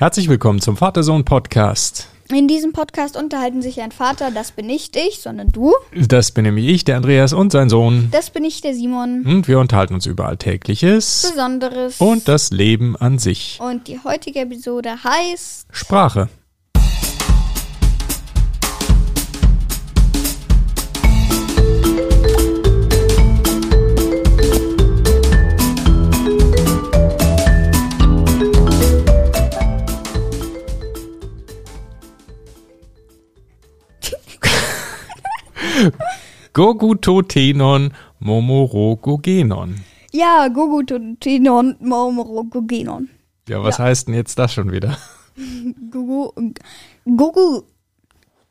Herzlich willkommen zum Vater-Sohn-Podcast. In diesem Podcast unterhalten sich ein Vater, das bin nicht ich, sondern du. Das bin nämlich ich, der Andreas und sein Sohn. Das bin ich, der Simon. Und wir unterhalten uns über Alltägliches Besonderes. und das Leben an sich. Und die heutige Episode heißt Sprache. Gogutotenon momorogogenon. Ja, Gugutotenon Mormorogogenon. Ja, was heißt denn jetzt das schon wieder? Gugu. Gugu.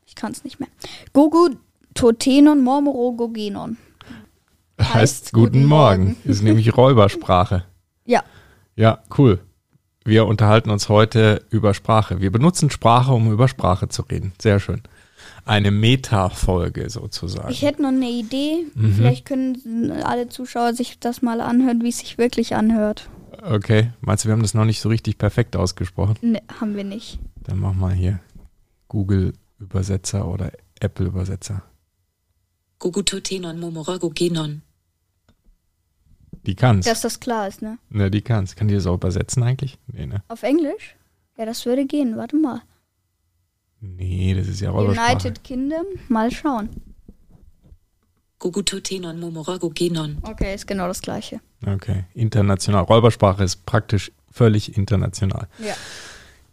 Ich kann es nicht mehr. Gugutotenon Mormorogogenon. Heißt, Heißt guten guten Morgen. Morgen. Ist nämlich Räubersprache. Ja. Ja, cool. Wir unterhalten uns heute über Sprache. Wir benutzen Sprache, um über Sprache zu reden. Sehr schön. Eine Meta-Folge sozusagen. Ich hätte noch eine Idee. Mhm. Vielleicht können alle Zuschauer sich das mal anhören, wie es sich wirklich anhört. Okay, meinst du, wir haben das noch nicht so richtig perfekt ausgesprochen? Ne, haben wir nicht. Dann mach mal hier Google-Übersetzer oder Apple-Übersetzer. Gugutotenon momorogogenon. Die kann's. Dass das klar ist, ne? Ne, die kann's. Kann die das auch übersetzen eigentlich? Nee, ne? Auf Englisch? Ja, das würde gehen. Warte mal. Nee, das ist ja Räubersprache. United Kingdom? Mal schauen. Gugutotenon momorogogenon. Okay, ist genau das gleiche. Okay, international. Räubersprache ist praktisch völlig international. Ja.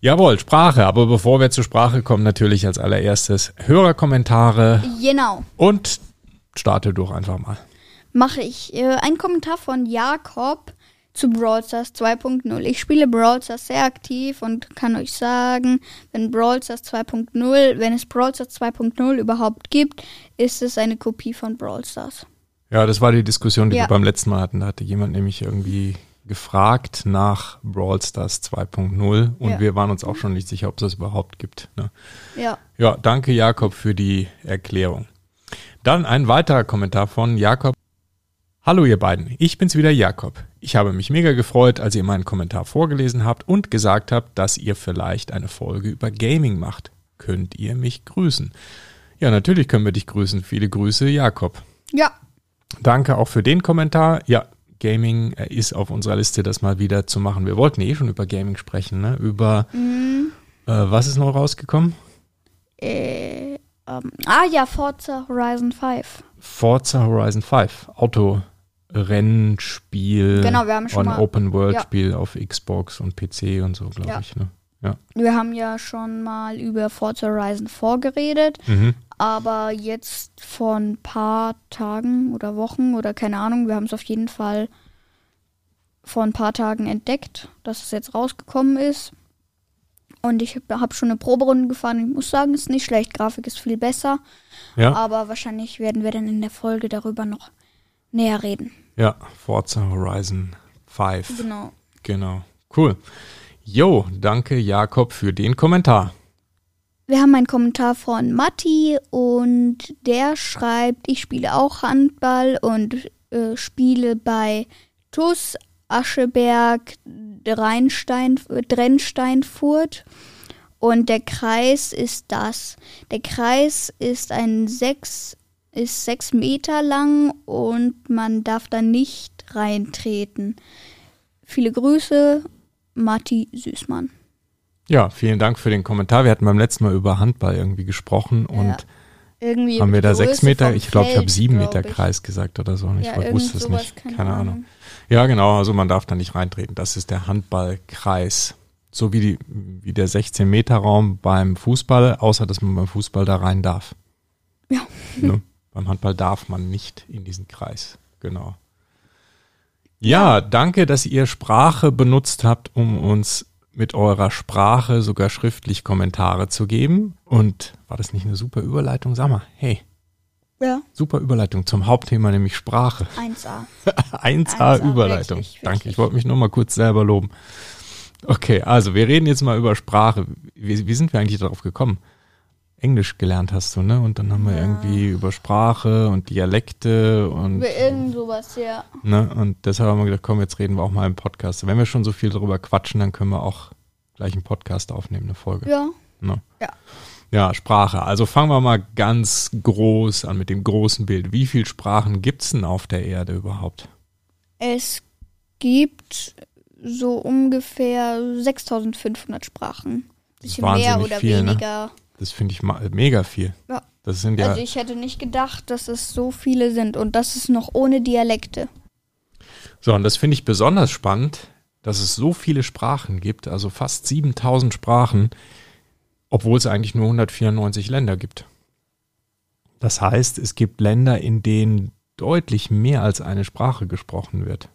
Jawohl, Sprache. Aber bevor wir zur Sprache kommen, natürlich als allererstes Hörerkommentare Genau. und starte durch einfach mal. Mache ich. Äh, ein Kommentar von Jakob zu Brawl Stars 2.0. Ich spiele Brawl Stars sehr aktiv und kann euch sagen, wenn Brawl Stars 2.0, wenn es Brawl Stars 2.0 überhaupt gibt, ist es eine Kopie von Brawl Stars. Ja, das war die Diskussion, die Ja. wir beim letzten Mal hatten. Da hatte jemand nämlich irgendwie gefragt nach Brawl Stars 2.0 und Ja. wir waren uns auch schon nicht sicher, ob es das überhaupt gibt. Ne? Ja. Ja, danke Jakob für die Erklärung. Dann ein weiterer Kommentar von Jakob. Hallo ihr beiden, ich bin's wieder Jakob. Ich habe mich mega gefreut, als ihr meinen Kommentar vorgelesen habt und gesagt habt, dass ihr vielleicht eine Folge über Gaming macht. Könnt ihr mich grüßen? Ja, natürlich können wir dich grüßen. Viele Grüße, Jakob. Ja. Danke auch für den Kommentar. Ja, Gaming äh, ist auf unserer Liste, das mal wieder zu machen. Wir wollten eh schon über Gaming sprechen, ne? Über Mhm. äh, was ist noch rausgekommen? Äh, ähm, ah ja, Forza Horizon 5. Forza Horizon 5, Autorennspiel, Genau, wir haben schon ein mal- Open-World-Spiel auf Xbox und PC und so, glaube Ja. ich. Ne? Ja. Wir haben ja schon mal über Forza Horizon 4 geredet. Mhm. Aber jetzt vor ein paar Tagen oder Wochen oder keine Ahnung, wir haben es auf jeden Fall vor ein paar Tagen entdeckt, dass es jetzt rausgekommen ist. Und ich habe hab schon eine Proberunde gefahren. Ich muss sagen, ist nicht schlecht. Grafik ist viel besser. ja, Aber wahrscheinlich werden wir dann in der Folge darüber noch näher reden. Ja, Forza Horizon 5. Genau. Genau. Cool. Jo, danke Jakob für den Kommentar. Wir haben einen Kommentar von Matti und der schreibt, ich spiele auch Handball und äh, spiele bei TUS Ascheberg Rheinstein, Drennsteinfurt. Und der Kreis ist das. Der Kreis ist ein sechs, ist sechs Meter lang und man darf da nicht reintreten. Viele Grüße, Matti Süßmann. Ja, vielen Dank für den Kommentar. Wir hatten beim letzten Mal über Handball irgendwie gesprochen und Ja. Irgendwie haben wir da Größe sechs Meter? Ich glaube, ich habe sieben Meter. Kreis gesagt oder so. Und Ich Ja, wusste es nicht. keine Keine, Ahnung. Ahnung. Ja, genau. Also man darf da nicht reintreten. Das ist der Handballkreis. So wie, die, wie der 16-Meter-Raum beim Fußball, außer dass man beim Fußball da rein darf. Ja. Ne? Beim Handball darf man nicht in diesen Kreis. Genau. Ja, danke, dass ihr Sprache benutzt habt, um uns mit eurer Sprache sogar schriftlich Kommentare zu geben. Und war das nicht eine super Überleitung? Sag mal, hey, Ja, super Überleitung zum Hauptthema, nämlich Sprache. 1A. 1A 1A, Überleitung. wirklich, Danke, wirklich. ich wollte mich nur mal kurz selber loben. Okay, also wir reden jetzt mal über Sprache. Wie, wie sind wir eigentlich darauf gekommen? Englisch gelernt hast du, ne? Und dann haben wir Ja. irgendwie über Sprache und Dialekte und, Über irgend sowas, ja. ne? Und deshalb haben wir gedacht, komm, jetzt reden wir auch mal im Podcast. Wenn wir schon so viel darüber quatschen, dann können wir auch gleich einen Podcast aufnehmen, eine Folge. Ja. Ne? Ja. Ja, Sprache. Also fangen wir mal ganz groß an mit dem großen Bild. Wie viele Sprachen gibt's denn auf der Erde überhaupt? Es gibt so ungefähr 6500 Sprachen. Bisschen mehr oder viel, ne? Das finde ich mega viel. Ja. Das sind ja, Also ich hätte nicht gedacht, dass es so viele sind und das ist noch ohne Dialekte. so, und das finde ich besonders spannend, dass es so viele Sprachen gibt, also fast 7000 Sprachen, obwohl es eigentlich nur 194 Länder gibt. Das heißt, es gibt Länder, in denen deutlich mehr als eine Sprache gesprochen wird.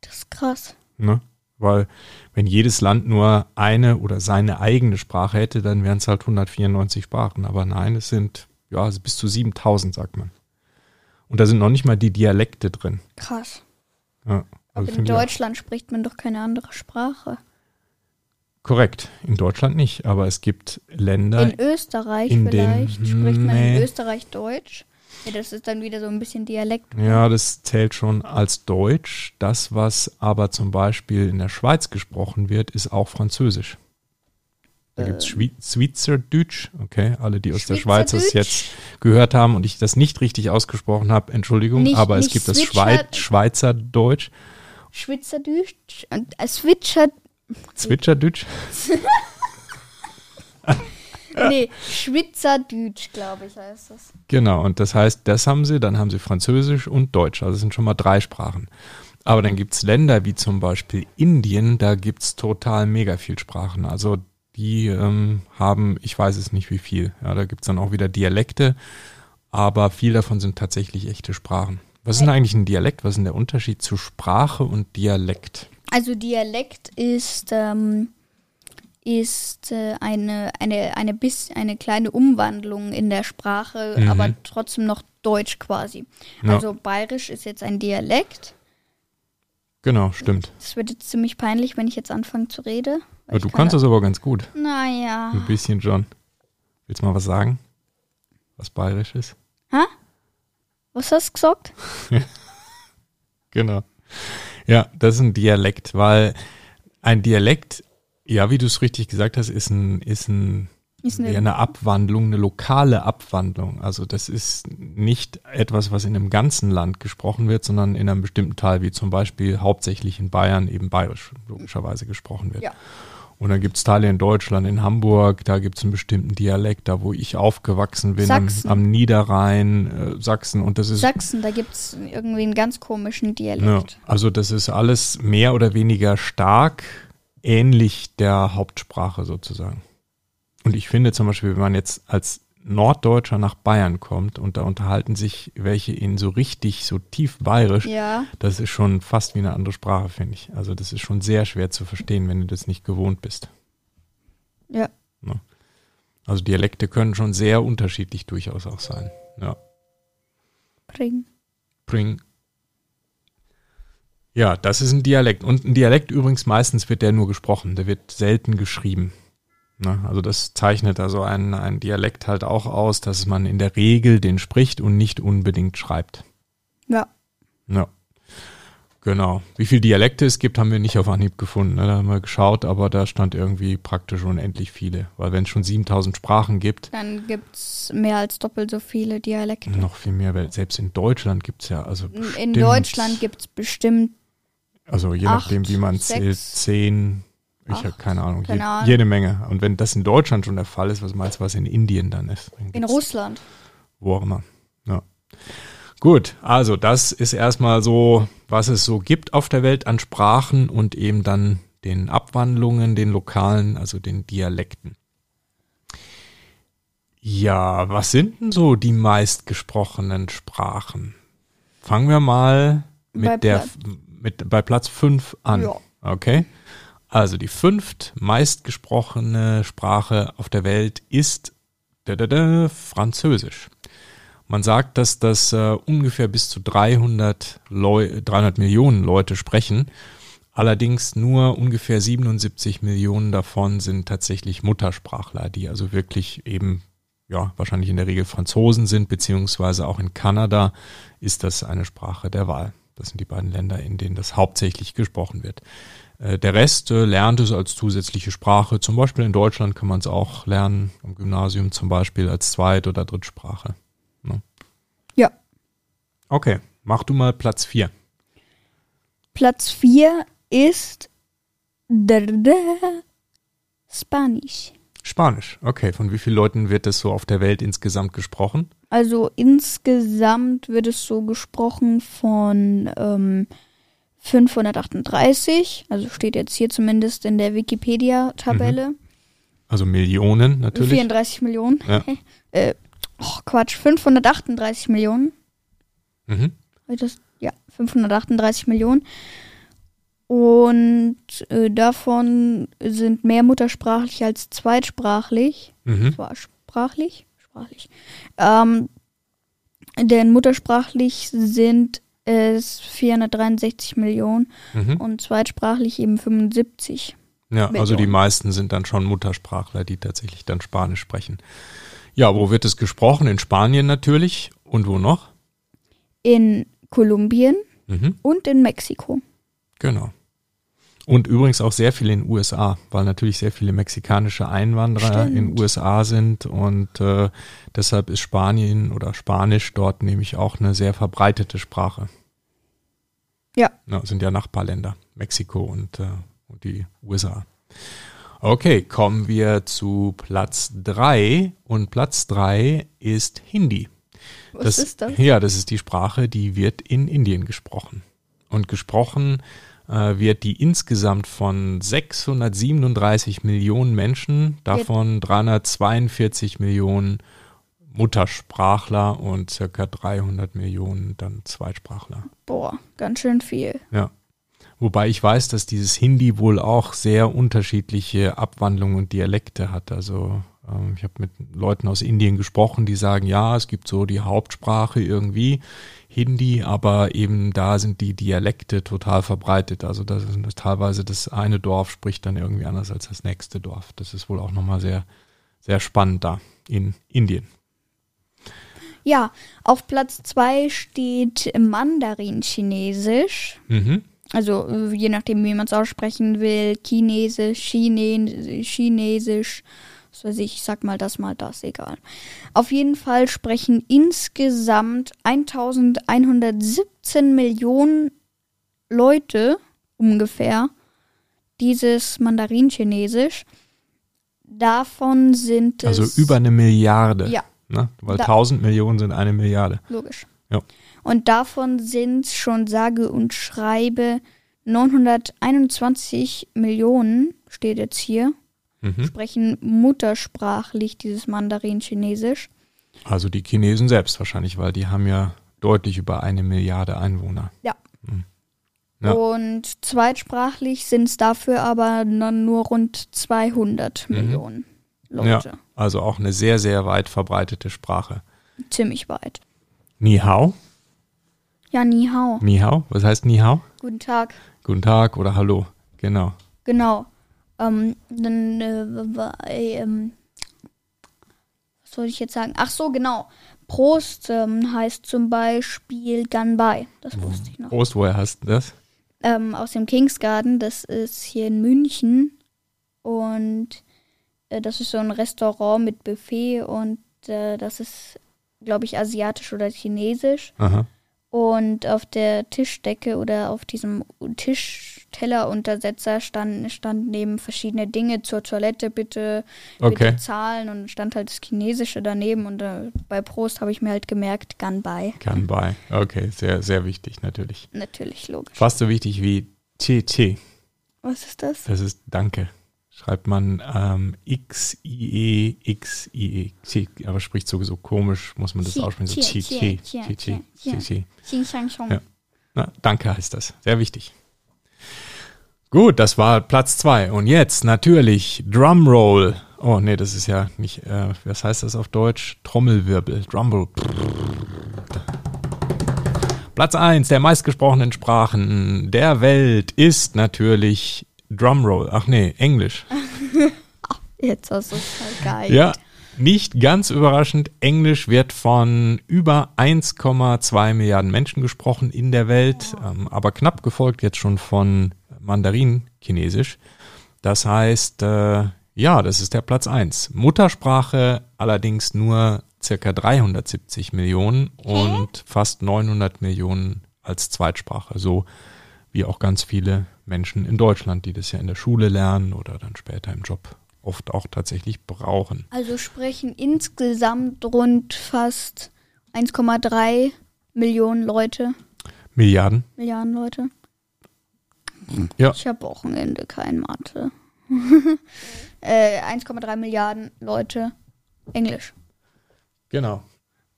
Das ist krass. Ne? Weil wenn jedes Land nur eine oder seine eigene Sprache hätte, dann wären es halt 194 Sprachen. Aber nein, es sind ja bis zu 7000, sagt man. Und da sind noch nicht mal die Dialekte drin. Krass. Ja, Aber also in ich auch- Deutschland spricht man doch keine andere Sprache. Korrekt, in Deutschland nicht, aber es gibt Länder, In Österreich in vielleicht spricht man in Österreich Deutsch. Ja, das ist dann wieder so ein bisschen Dialekt. ja, das zählt schon als Deutsch. Das, was aber zum Beispiel in der Schweiz gesprochen wird, ist auch Französisch. Da gibt es Schweizerdeutsch, okay, alle, die aus der Schweiz das jetzt gehört haben und ich das nicht richtig ausgesprochen habe, Entschuldigung, Nicht- aber es nicht gibt das Schweiz, Schweizerdeutsch, Schweizerdeutsch und äh, Switcher, Zwitscherdeutsch, nee, Schweizerdeutsch, glaube ich, heißt das. Genau, und das heißt, das haben sie, dann haben sie Französisch und Deutsch. Also es sind schon mal drei Sprachen. Aber dann gibt es Länder wie zum Beispiel Indien, da gibt es total mega viel Sprachen. Also die ähm, haben, ich weiß es nicht wie viel. Ja, da gibt es dann auch wieder Dialekte, aber viel davon sind tatsächlich echte Sprachen. Was ist denn eigentlich ein Dialekt? Was ist denn der Unterschied zu Sprache und Dialekt? Also Dialekt ist, ähm, ist äh, eine, eine, eine, bis, eine kleine Umwandlung in der Sprache, Mhm. aber trotzdem noch Deutsch quasi. Ja. Also Bayerisch ist jetzt ein Dialekt. Genau, stimmt. Das wird jetzt ziemlich peinlich, wenn ich jetzt anfange zu reden. du kann kannst das aber ganz gut. Naja. Ein bisschen schon. Willst du mal was sagen? Was bayerisch ist? Was hast du gesagt? Genau. Ja, das ist ein Dialekt, weil ein Dialekt, ja, wie du es richtig gesagt hast, ist ein, ist ein Ist ja, eine, eine Abwandlung, eine lokale Abwandlung. Also das ist nicht etwas, was in einem ganzen Land gesprochen wird, sondern in einem bestimmten Teil, wie zum Beispiel hauptsächlich in Bayern eben bayerisch logischerweise gesprochen wird. Ja. Und dann gibt es Teile in Deutschland, in Hamburg, da gibt es einen bestimmten Dialekt, da wo ich aufgewachsen bin, am, am Niederrhein, äh, Sachsen. Und das ist Sachsen, da gibt es irgendwie einen ganz komischen Ja, Dialekt. also das ist alles mehr oder weniger stark ähnlich der Hauptsprache sozusagen. Und ich finde zum Beispiel, wenn man jetzt als Norddeutscher nach Bayern kommt und da unterhalten sich welche in so richtig, so tief bayerisch, Ja. das ist schon fast wie eine andere Sprache, finde ich. Also das ist schon sehr schwer zu verstehen, wenn du das nicht gewohnt bist. Ja. Also Dialekte können schon sehr unterschiedlich durchaus auch sein. Ja. Bring. Bring. Ja, das ist ein Dialekt. Und ein Dialekt übrigens meistens wird der nur gesprochen, der wird selten geschrieben. Ne? Also das zeichnet also ein, ein Dialekt halt auch aus, dass man in der Regel den spricht und nicht unbedingt schreibt. Ja. Ja. Genau. Wie viele Dialekte es gibt, haben wir nicht auf Anhieb gefunden. Ne? Da haben wir geschaut, aber da stand irgendwie praktisch unendlich viele. Weil wenn es schon 7000 Sprachen gibt, Dann gibt es mehr als doppelt so viele Dialekte. noch viel mehr. Weil selbst in Deutschland gibt es ja, also In Deutschland gibt es bestimmt, Also je Acht, nachdem, wie man zählt, zehn, ich habe keine Ahnung, keine je, Ahnung. jede Menge. Und wenn das in Deutschland schon der Fall ist, was meinst du, was in Indien dann ist? Dann in Russland. Wo auch immer. Ja. Gut, also das ist erstmal so, was es so gibt auf der Welt an Sprachen und eben dann den Abwandlungen, den lokalen, also den Dialekten. Ja, was sind denn so die meistgesprochenen Sprachen? Fangen wir mal mit Bei der mit bei Platz 5 an. Ja. Okay? Also die fünft meistgesprochene Sprache auf der Welt ist da, da, da, Französisch. Man sagt, dass das äh, ungefähr bis zu 300, Leu 300 Millionen Leute sprechen. Allerdings nur ungefähr 77 Millionen davon sind tatsächlich Muttersprachler, die also wirklich eben, ja, wahrscheinlich in der Regel Franzosen sind, beziehungsweise auch in Kanada ist das eine Sprache der Wahl. Das sind die beiden Länder, in denen das hauptsächlich gesprochen wird. Äh, der Rest äh, lernt es als zusätzliche Sprache. Zum Beispiel in Deutschland kann man es auch lernen, im Gymnasium zum Beispiel als Zweit- oder Drittsprache. Ne? Ja. Okay, mach du mal Platz 4. Platz 4 ist Spanisch. Spanisch. Okay, von wie vielen Leuten wird es so auf der Welt insgesamt gesprochen? Also insgesamt wird es so gesprochen von ähm, 538, also steht jetzt hier zumindest in der Wikipedia-Tabelle. Also Millionen natürlich. 34 Millionen. Ja. äh, oh, Quatsch, 538 Millionen. Mhm. Das, ja, 538 Millionen. Und äh, davon sind mehr muttersprachlich als zweitsprachlich. Mhm. Sprachlich, sprachlich. Ähm, denn muttersprachlich sind es 463 Millionen Mhm. und zweitsprachlich eben 75. Ja, also die meisten sind dann schon Muttersprachler, die tatsächlich dann Spanisch sprechen. Ja, wo wird es gesprochen? In Spanien natürlich. Und wo noch? In Kolumbien Mhm. und in Mexiko. Genau. Und übrigens auch sehr viel in den USA, weil natürlich sehr viele mexikanische Einwanderer in den Stimmt. USA sind und äh, deshalb ist Spanien oder Spanisch dort nämlich auch eine sehr verbreitete Sprache. Ja. Ja, sind ja Nachbarländer, Mexiko und, äh, und die USA. Okay, kommen wir zu Platz drei und Platz drei ist Hindi. Was ist das? Ja, das ist die Sprache, die wird in Indien gesprochen. Und gesprochen äh, wird die insgesamt von 637 Millionen Menschen, davon 342 Millionen Muttersprachler und circa 300 Millionen dann Zweitsprachler. Boah, ganz schön viel. Ja. Wobei ich weiß, dass dieses Hindi wohl auch sehr unterschiedliche Abwandlungen und Dialekte hat. Also ähm, ich habe mit Leuten aus Indien gesprochen, die sagen, ja, es gibt so die Hauptsprache irgendwie, Hindi, aber eben da sind die Dialekte total verbreitet. Also das ist teilweise das eine Dorf spricht dann irgendwie anders als das nächste Dorf. Das ist wohl auch nochmal sehr, sehr spannend da in Indien. Ja, auf Platz 2 steht Mandarin-Chinesisch. Mhm. Also äh, je nachdem, wie man es aussprechen will. Chinesisch, Chine Chinesisch. Was weiß ich, ich sag mal das, mal das, egal. Auf jeden Fall sprechen insgesamt 1117 Millionen Leute ungefähr dieses Mandarin-Chinesisch. Davon sind es. Also über eine Milliarde. Ja. Ne? Weil Da- 1000 Millionen sind eine Milliarde. Logisch. Ja. Und davon sind schon sage und schreibe 921 Millionen, steht jetzt hier, Mhm. sprechen muttersprachlich dieses Mandarin-Chinesisch. Also die Chinesen selbst wahrscheinlich, weil die haben ja deutlich über eine Milliarde Einwohner. Ja. Mhm. Ja. Und zweitsprachlich sind es dafür aber dann nur rund 200 Mhm. Millionen Ja, Leute. also auch eine sehr, sehr weit verbreitete Sprache. Ziemlich weit. Ni hao? Ja, ni hao. Ni hao? Was heißt Ni hao? Guten Tag. Guten Tag oder Hallo. Genau. Genau. Ähm, dann, äh, war, äh, ähm, was wollte ich jetzt sagen? Ach so, genau. Prost ähm, heißt zum Beispiel Ganbai. Das wusste ich noch. Prost, woher hast du das? Ähm, aus dem Kingsgarten. Das ist hier in München. Und äh, das ist so ein Restaurant mit Buffet. Und äh, das ist, glaube ich, asiatisch oder chinesisch. Aha. Und auf der Tischdecke oder auf diesem Tischtelleruntersetzer stand, standen neben verschiedene Dinge zur Toilette bitte, Okay. bitte zahlen und stand halt das Chinesische daneben und äh, bei Prost habe ich mir halt gemerkt, Ganbai. Kann bei. Okay, sehr, sehr wichtig natürlich. Natürlich logisch. Fast so wichtig wie TT. Was ist das? Das ist Danke. Schreibt man ähm, X-I-E, X-I-E. T- Aber spricht sowieso komisch, muss man das aussprechen. So TT. TT. TT. Danke heißt das. Sehr wichtig. Gut, das war Platz zwei. Und jetzt natürlich Drumroll. Oh, nee, das ist ja nicht, äh, was heißt das auf Deutsch? Trommelwirbel. Drumroll. Platz eins der meistgesprochenen Sprachen der Welt ist natürlich Drumroll. Ach nee, Englisch. Jetzt hast du es geil. Ja, nicht ganz überraschend. Englisch wird von über 1,2 Milliarden Menschen gesprochen in der Welt, ähm, aber knapp gefolgt jetzt schon von Mandarin-Chinesisch. Das heißt, äh, ja, das ist der Platz eins. Muttersprache allerdings nur circa 370 Millionen und fast 900 Millionen als Zweitsprache. So wie auch ganz viele Menschen in Deutschland, die das ja in der Schule lernen oder dann später im Job oft auch tatsächlich brauchen. Also sprechen insgesamt rund fast 1,3 Millionen Leute, Milliarden. Milliarden Leute. Ja. Ich habe Wochenende kein Mathe. äh, 1,3 Milliarden Leute Englisch. Genau.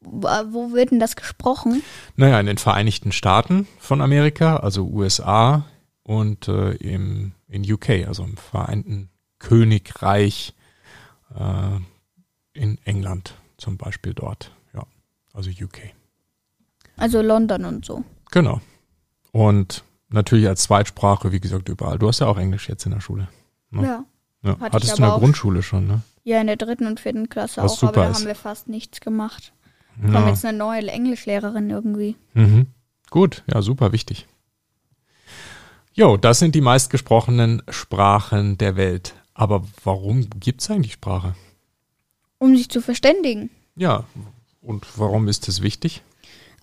Wo wo wird denn das gesprochen? Naja, in den Vereinigten Staaten von Amerika, also USA und äh, im, in UK, also im Vereinten Königreich äh, in England zum Beispiel dort. Ja, also UK. Also London und so. Genau. Und natürlich als Zweitsprache, wie gesagt, überall. Du hast ja auch Englisch jetzt in der Schule. Ja. Ja. Ja. Hattest du in der. Grundschule schon, ne? Ja, in der dritten und vierten Klasse Was auch, super aber da ist. haben wir fast nichts gemacht. Wir haben Ja. jetzt eine neue Englischlehrerin irgendwie. Mhm. Gut, ja, super wichtig. Jo, das sind die meistgesprochenen Sprachen der Welt. Aber warum gibt's eigentlich Sprache? Um sich zu verständigen. Ja, und warum ist das wichtig?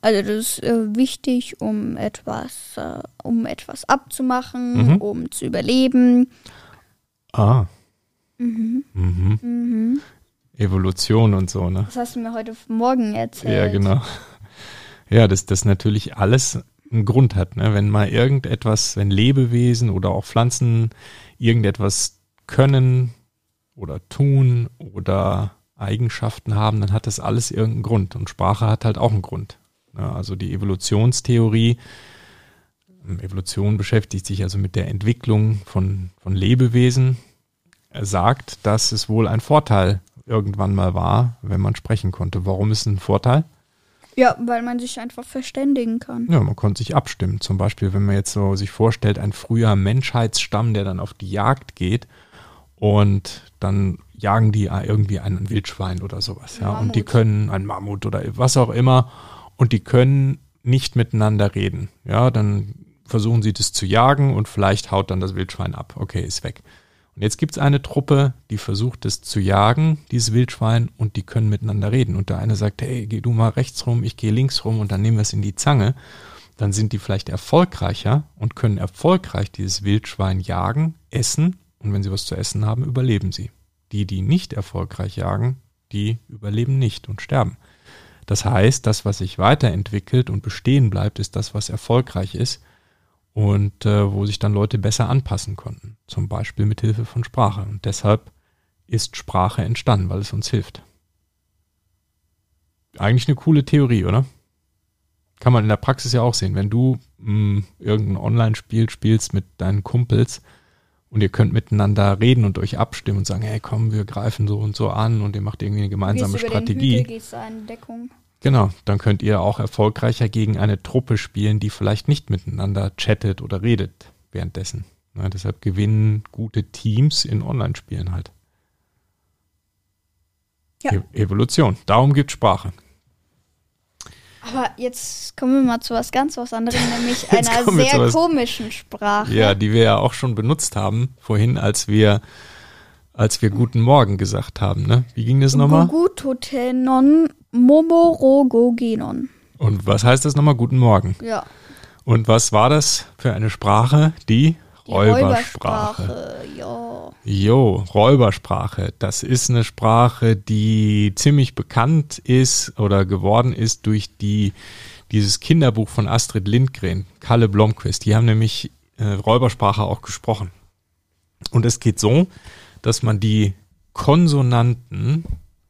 Also das ist äh, wichtig, um etwas, äh, um etwas abzumachen, Mhm. um zu überleben. Ah. Mhm. Mhm. Mhm. Evolution und so, ne? Das hast du mir heute Morgen erzählt. Ja, genau. Ja, dass das natürlich alles einen Grund hat, ne? Wenn mal irgendetwas, wenn Lebewesen oder auch Pflanzen irgendetwas können oder tun oder Eigenschaften haben, dann hat das alles irgendeinen Grund. Und Sprache hat halt auch einen Grund. Also die Evolutionstheorie, ähm, Evolution beschäftigt sich also mit der Entwicklung von, von Lebewesen, Er sagt, dass es wohl ein Vorteil irgendwann mal war, wenn man sprechen konnte. Warum ist es ein Vorteil? Ja, weil man sich einfach verständigen kann. Ja, man konnte sich abstimmen. Zum Beispiel, wenn man jetzt so sich vorstellt, ein früher Menschheitsstamm, der dann auf die Jagd geht und dann jagen die irgendwie einen Wildschwein oder sowas, ja. Und die Mammut. können, ein Mammut oder was auch immer, und die können nicht miteinander reden. Ja, dann versuchen sie das zu jagen und vielleicht haut dann das Wildschwein ab. Okay, ist weg. Und jetzt gibt es eine Truppe, die versucht es zu jagen, dieses Wildschwein, und die können miteinander reden. Und der eine sagt, hey, geh du mal rechts rum, ich gehe links rum und dann nehmen wir es in die Zange. Dann sind die vielleicht erfolgreicher und können erfolgreich dieses Wildschwein jagen, essen und wenn sie was zu essen haben, überleben sie. Die, die nicht erfolgreich jagen, die überleben nicht und sterben. Das heißt, das, was sich weiterentwickelt und bestehen bleibt, ist das, was erfolgreich ist und äh, wo sich dann Leute besser anpassen konnten. Zum Beispiel mit Hilfe von Sprache. Und deshalb ist Sprache entstanden, weil es uns hilft. Eigentlich eine coole Theorie, oder? Kann man in der Praxis ja auch sehen. Wenn du mh, irgendein Online-Spiel spielst mit deinen Kumpels und ihr könnt miteinander reden und euch abstimmen und sagen, hey komm, wir greifen so und so an und ihr macht irgendwie eine gemeinsame gehst über Den Strategie. Hügel, gehst in Deckung. Genau, dann könnt ihr auch erfolgreicher gegen eine Truppe spielen, die vielleicht nicht miteinander chattet oder redet währenddessen. Na, deshalb gewinnen gute Teams in Online-Spielen halt. Ja. E Evolution. Darum gibt Sprache. Aber jetzt kommen wir mal zu was ganz was anderem, nämlich einer sehr komischen Sprache. Ja, die wir ja auch schon benutzt haben vorhin, als wir, als wir Guten Morgen gesagt haben. Ne? Wie ging das nochmal? Gugutotenon momorogogenon. Und was heißt das nochmal? Guten Morgen. Ja. Und was war das für eine Sprache? Die Räubersprache. Räubersprache, Ja. Jo, Räubersprache. Das ist eine Sprache, die ziemlich bekannt ist oder geworden ist durch die, dieses Kinderbuch von Astrid Lindgren, Kalle Blomqvist. Die haben nämlich äh, Räubersprache auch gesprochen. Und es geht so, dass man die Konsonanten,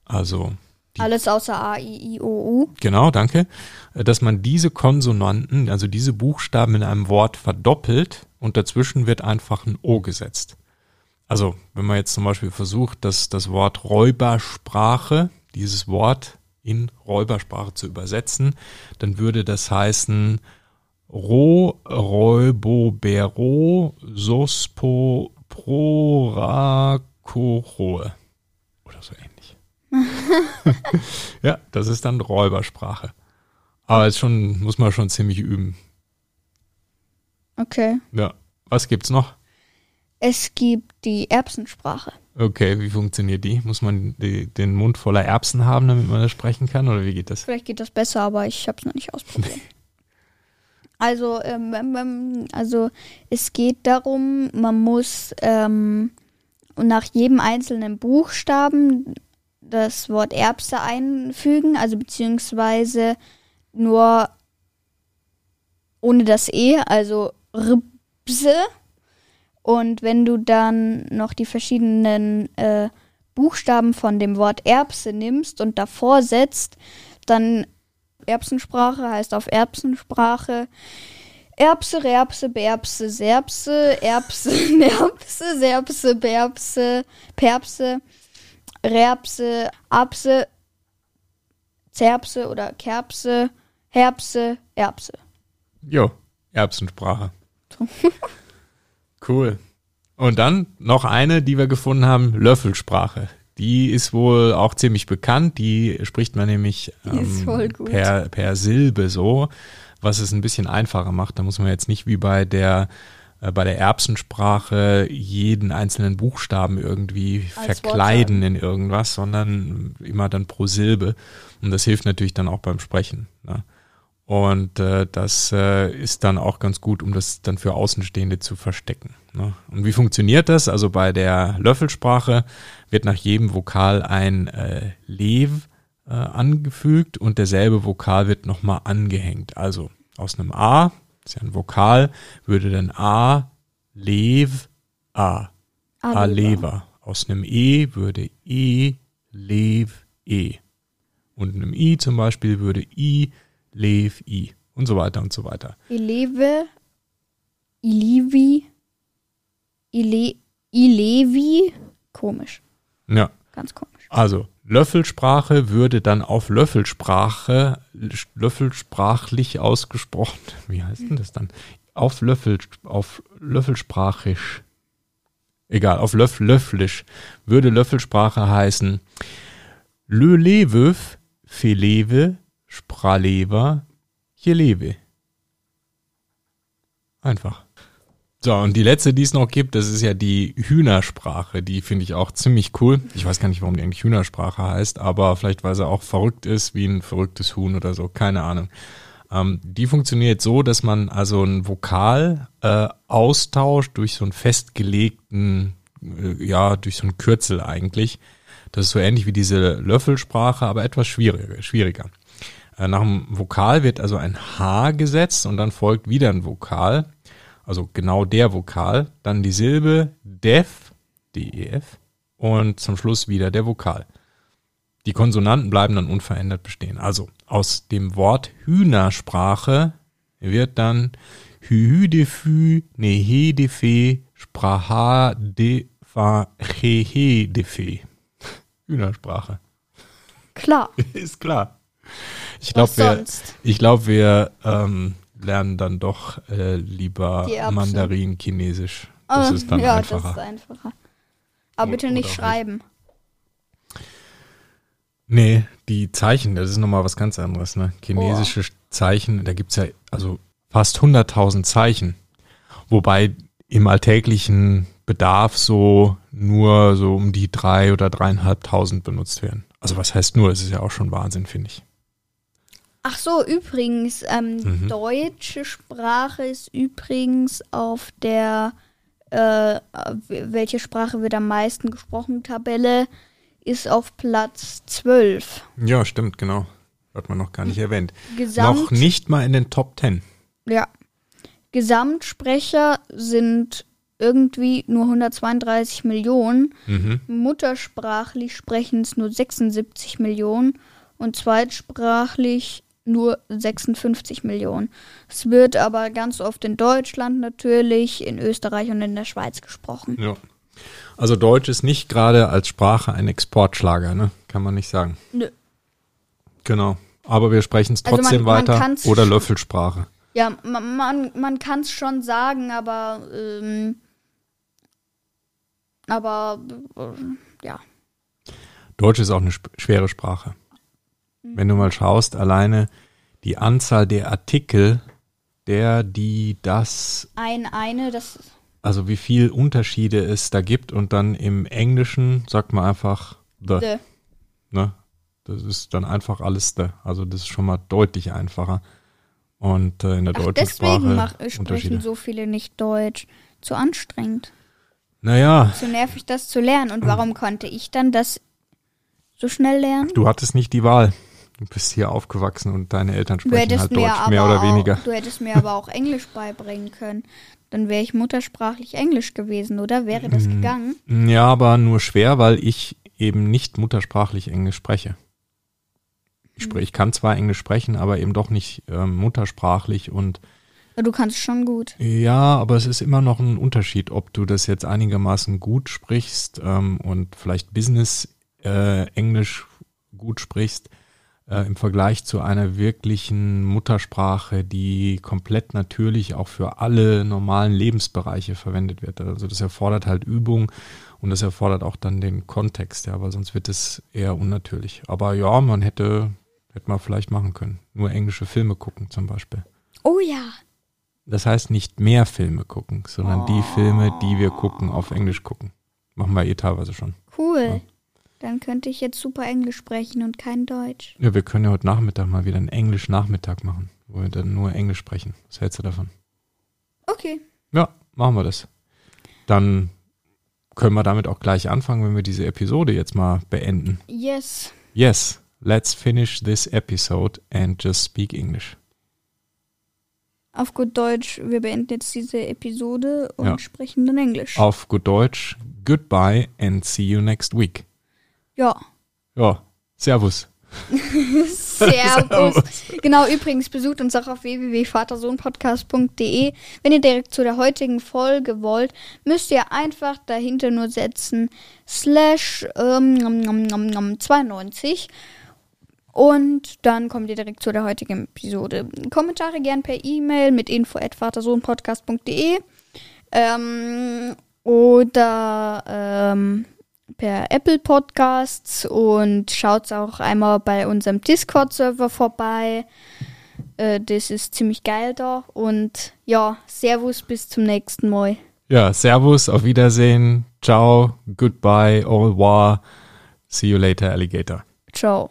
also Alles außer A, I, I, O, U. Genau, danke. Äh, Dass man diese Konsonanten, also diese Buchstaben in einem Wort verdoppelt und dazwischen wird einfach ein O gesetzt. Also, wenn man jetzt zum Beispiel versucht, das, das Wort Räubersprache, dieses Wort in Räubersprache zu übersetzen, dann würde das heißen Ro, Räubo, Bero, Sospo, Prorakoroe. Oder so ähnlich. Ja, das ist dann Räubersprache. Aber ist schon, muss man schon ziemlich üben. Okay. Ja. Was gibt's noch? Es gibt die Erbsensprache. Okay, wie funktioniert die? Muss man die, den Mund voller Erbsen haben, damit man das sprechen kann? Oder wie geht das? Vielleicht geht das besser, aber ich habe es noch nicht ausprobiert. Also, ähm, ähm, ähm, also es geht darum, man muss ähm, nach jedem einzelnen Buchstaben das Wort Erbse einfügen, also beziehungsweise nur ohne das E, also Ribse. Und wenn du dann noch die verschiedenen äh, Buchstaben von dem Wort Erbse nimmst und davor setzt, dann Erbsensprache heißt auf Erbsensprache Erbse, Rerbse, Berbse, Serbse, Erbse, Nerbse, Serbse, Berbse, Perbse, Rerbse, Abse, Zerbse oder Kerbse, Herbse, Erbse. Jo, Erbsensprache. cool. Und dann noch eine, die wir gefunden haben, Löffelsprache. Die ist wohl auch ziemlich bekannt. Die spricht man nämlich ähm, per, per Silbe so, was es ein bisschen einfacher macht. Da muss man jetzt nicht wie bei der äh, bei der Erbsensprache jeden einzelnen Buchstaben irgendwie Als verkleiden in irgendwas, sondern immer dann pro Silbe. Und das hilft natürlich dann auch beim Sprechen. Ne? Und äh, das äh, ist dann auch ganz gut, um das dann für Außenstehende zu verstecken. Ne? Und wie funktioniert das? Also bei der Löffelsprache wird nach jedem Vokal ein äh, Lev äh, angefügt und derselbe Vokal wird nochmal angehängt. Also aus einem A, das ist ja ein Vokal, würde dann A, Lev, A. Aleva. Aus einem E würde E, Lev, E. Und einem I zum Beispiel würde I, Lev, I. Und so weiter und so weiter. Ileve, Ilivi, Ile, Ilevi. Komisch, Ja, ganz komisch. also Löffelsprache würde dann auf Löffelsprache, löffelsprachlich ausgesprochen, wie heißt denn das dann? Auf Löffel, auf Löffelsprachisch, egal, auf Löff, Löfflisch, würde Löffelsprache heißen Lölewöf, Felewe, Spralewa, Jelewe. Einfach. So, und die letzte, die es noch gibt, das ist ja die Hühnersprache. Die finde ich auch ziemlich cool. Ich weiß gar nicht, warum die eigentlich Hühnersprache heißt, aber vielleicht, weil sie auch verrückt ist, wie ein verrücktes Huhn oder so. Keine Ahnung. Ähm, die funktioniert so, dass man also ein Vokal äh, austauscht durch so einen festgelegten, äh, ja, durch so ein Kürzel eigentlich. Das ist so ähnlich wie diese Löffelsprache, aber etwas schwieriger. schwieriger. Äh, nach dem Vokal wird also ein H gesetzt und dann folgt wieder ein Vokal also genau der Vokal, dann die Silbe def, D-E-F und zum Schluss wieder der Vokal. Die Konsonanten bleiben dann unverändert bestehen. Also aus dem Wort Hühnersprache wird dann Hü de Fü, Nehe de Fe, Spraha de Fa, Hehe de Fe. Hühnersprache. Klar, Ist klar. Ich glaube, wir, ich glaube, wir ähm, lernen dann doch äh, lieber Die Erbse. Mandarin Chinesisch. Das Ah, ist dann ja, einfacher. das ist einfacher. Aber bitte oder nicht schreiben. Nee, die Zeichen, das ist nochmal was ganz anderes. Ne? Chinesische Zeichen, da gibt's ja also fast 100.000 Zeichen. Wobei im alltäglichen Bedarf so nur so um die drei oder dreieinhalbtausend benutzt werden. Also was heißt nur, das ist ja auch schon Wahnsinn, finde ich. Ach so, übrigens, ähm, Mhm. deutsche Sprache ist übrigens auf der, äh, welche Sprache wird am meisten gesprochen, Tabelle, ist auf Platz 12. Ja, stimmt, genau. Hat man noch gar nicht erwähnt. Gesamt, Noch nicht mal in den Top 10. ja. Gesamtsprecher sind irgendwie nur 132 Millionen. Mhm. Muttersprachlich sprechen es nur 76 Millionen und zweitsprachlich nur 56 Millionen. Es wird aber ganz oft in Deutschland natürlich, in Österreich und in der Schweiz gesprochen. Ja. Also Deutsch ist nicht gerade als Sprache ein Exportschlager, ne? Kann man nicht sagen. Nö. Genau. Aber wir sprechen es Also man- trotzdem man weiter. kann's Oder Löffelsprache. Ja, man, man, man kann es schon sagen, aber ähm, aber äh, ja. Deutsch ist auch eine schwere Sprache. Mhm. Wenn du mal schaust, alleine die Anzahl der Artikel, der, die, das, Ein, eine, das also wie viel Unterschiede es da gibt und dann im Englischen sagt man einfach the, The. ne? Das ist dann einfach alles the. Also das ist schon mal deutlich einfacher. Und äh, in der Ach, deutschen deswegen Sprache Unterschiede. sprechen so viele nicht Deutsch. Zu anstrengend. Naja, Zu nervig, das zu lernen. Und warum konnte ich dann das so schnell lernen? du hattest nicht die Wahl. Du bist hier aufgewachsen und deine Eltern sprechen halt Deutsch, mehr oder auch, weniger. Du hättest mir aber auch Englisch beibringen können. Dann wäre ich muttersprachlich Englisch gewesen, oder? Wäre das Mhm. gegangen? Ja, aber nur schwer, weil ich eben nicht muttersprachlich Englisch spreche. Ich, spre- ich kann zwar Englisch sprechen, aber eben doch nicht ähm, muttersprachlich und Du kannst schon gut. ja, aber es ist immer noch ein Unterschied, ob du das jetzt einigermaßen gut sprichst ähm, und vielleicht Business äh, Englisch gut sprichst äh, im Vergleich zu einer wirklichen Muttersprache, die komplett natürlich auch für alle normalen Lebensbereiche verwendet wird. Also das erfordert halt Übung und das erfordert auch dann den Kontext, ja, weil sonst wird es eher unnatürlich. Aber ja, man hätte, hätte man vielleicht machen können. Nur englische Filme gucken zum Beispiel. Oh ja. Das heißt nicht mehr Filme gucken, sondern die Filme, die wir gucken, auf Englisch gucken. Machen wir eh teilweise schon. Cool. Ja. Dann könnte ich jetzt super Englisch sprechen und kein Deutsch. Ja, wir können ja heute Nachmittag mal wieder einen Englisch-Nachmittag machen, wo wir dann nur Englisch sprechen. Was hältst du davon? Okay. Ja, machen wir das. Dann können wir damit auch gleich anfangen, wenn wir diese Episode jetzt mal beenden. Yes. Yes, let's finish this episode and just speak English. Auf gut Deutsch, wir beenden jetzt diese Episode und Ja. sprechen dann Englisch. Auf gut Deutsch, goodbye and see you next week. Ja. Ja, Servus. Servus. genau, übrigens besucht uns auch auf www.vatersohnpodcast.de. Wenn ihr direkt zu der heutigen Folge wollt, müsst ihr einfach dahinter nur setzen slash ähm, nom, nom, nom, nom, 92 und dann kommt ihr direkt zu der heutigen Episode. Kommentare gern per E-Mail mit info@vatersohnpodcast.de ähm, oder ähm, per Apple Podcasts und schaut auch einmal bei unserem Discord-Server vorbei. Äh, das ist ziemlich geil da. Und ja, Servus, bis zum nächsten Mal. Ja, Servus, auf Wiedersehen, ciao, goodbye, au revoir, see you later, Alligator. Ciao.